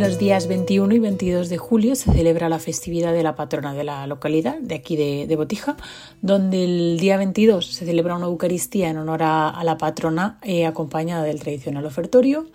Los días 21 y 22 de julio se celebra la festividad de la patrona de la localidad, de aquí de, Botija, donde el día 22 se celebra una Eucaristía en honor a, la patrona eh, acompañada del tradicional ofertorio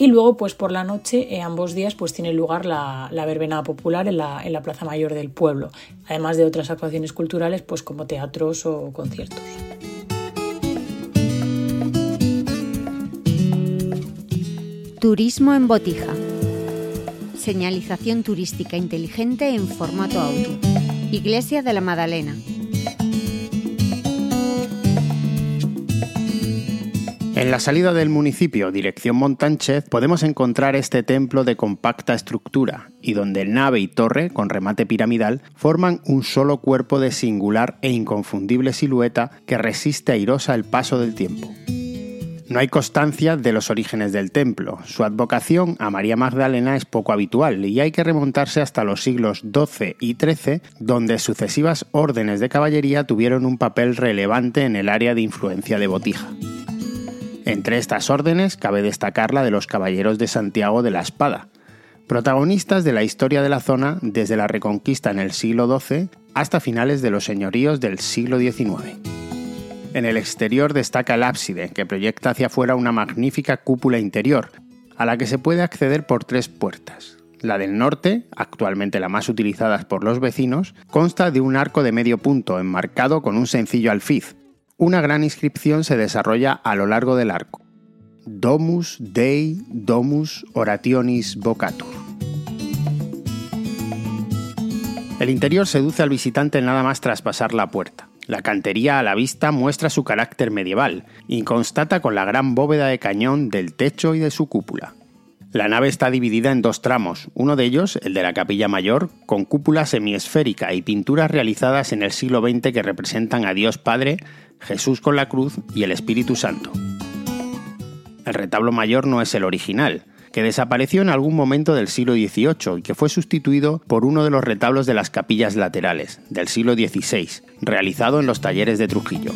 y luego, pues por la noche, eh, ambos días, pues tiene lugar la, la verbena popular en la, en la, Plaza Mayor del pueblo, además de otras actuaciones culturales, pues como teatros o conciertos. Turismo en Botija. Señalización turística inteligente en formato audio. Iglesia de la Madalena. En la salida del municipio, dirección Montánchez, podemos encontrar este templo de compacta estructura y donde nave y torre, con remate piramidal, forman un solo cuerpo de singular e inconfundible silueta que resiste airosa el paso del tiempo. No hay constancia de los orígenes del templo. Su advocación a María Magdalena es poco habitual y hay que remontarse hasta los siglos XII y XIII, donde sucesivas órdenes de caballería tuvieron un papel relevante en el área de influencia de Botija. Entre estas órdenes cabe destacar la de los Caballeros de Santiago de la Espada, protagonistas de la historia de la zona desde la Reconquista en el siglo XII hasta finales de los señoríos del siglo XIX. En el exterior destaca el ábside, que proyecta hacia afuera una magnífica cúpula interior, a la que se puede acceder por tres puertas. La del norte, actualmente la más utilizada por los vecinos, consta de un arco de medio punto enmarcado con un sencillo alfiz. Una gran inscripción se desarrolla a lo largo del arco. Domus Dei Domus Orationis Vocatur. El interior seduce al visitante nada más traspasar la puerta. La cantería a la vista muestra su carácter medieval y constata con la gran bóveda de cañón del techo y de su cúpula. La nave está dividida en dos tramos, uno de ellos, el de la capilla mayor, con cúpula semiesférica y pinturas realizadas en el siglo XX que representan a Dios Padre, Jesús con la cruz y el Espíritu Santo. El retablo mayor no es el original, que desapareció en algún momento del siglo XVIII y que fue sustituido por uno de los retablos de las capillas laterales, del siglo XVI, realizado en los talleres de Trujillo.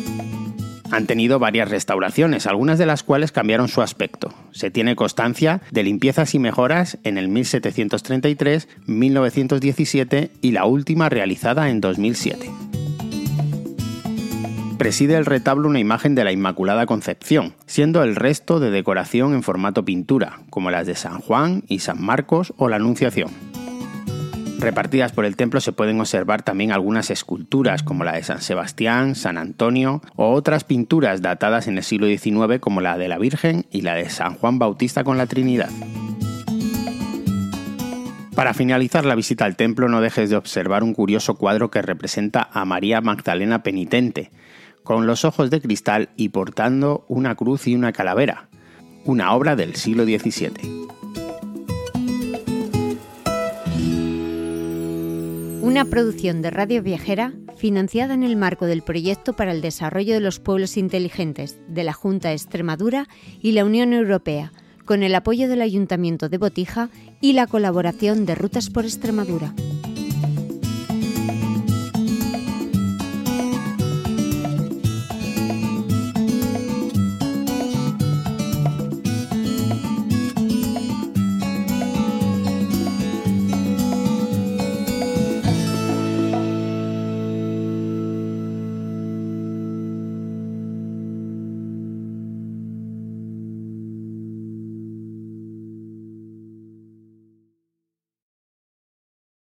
Han tenido varias restauraciones, algunas de las cuales cambiaron su aspecto. Se tiene constancia de limpiezas y mejoras en el 1733, 1917 y la última realizada en 2007 preside el retablo una imagen de la Inmaculada Concepción, siendo el resto de decoración en formato pintura, como las de San Juan y San Marcos o la Anunciación. Repartidas por el templo se pueden observar también algunas esculturas como la de San Sebastián, San Antonio o otras pinturas datadas en el siglo XIX como la de la Virgen y la de San Juan Bautista con la Trinidad. Para finalizar la visita al templo no dejes de observar un curioso cuadro que representa a María Magdalena penitente, con los ojos de cristal y portando una cruz y una calavera, una obra del siglo XVII. Una producción de Radio Viajera financiada en el marco del Proyecto para el Desarrollo de los Pueblos Inteligentes de la Junta de Extremadura y la Unión Europea, con el apoyo del Ayuntamiento de Botija y la colaboración de Rutas por Extremadura.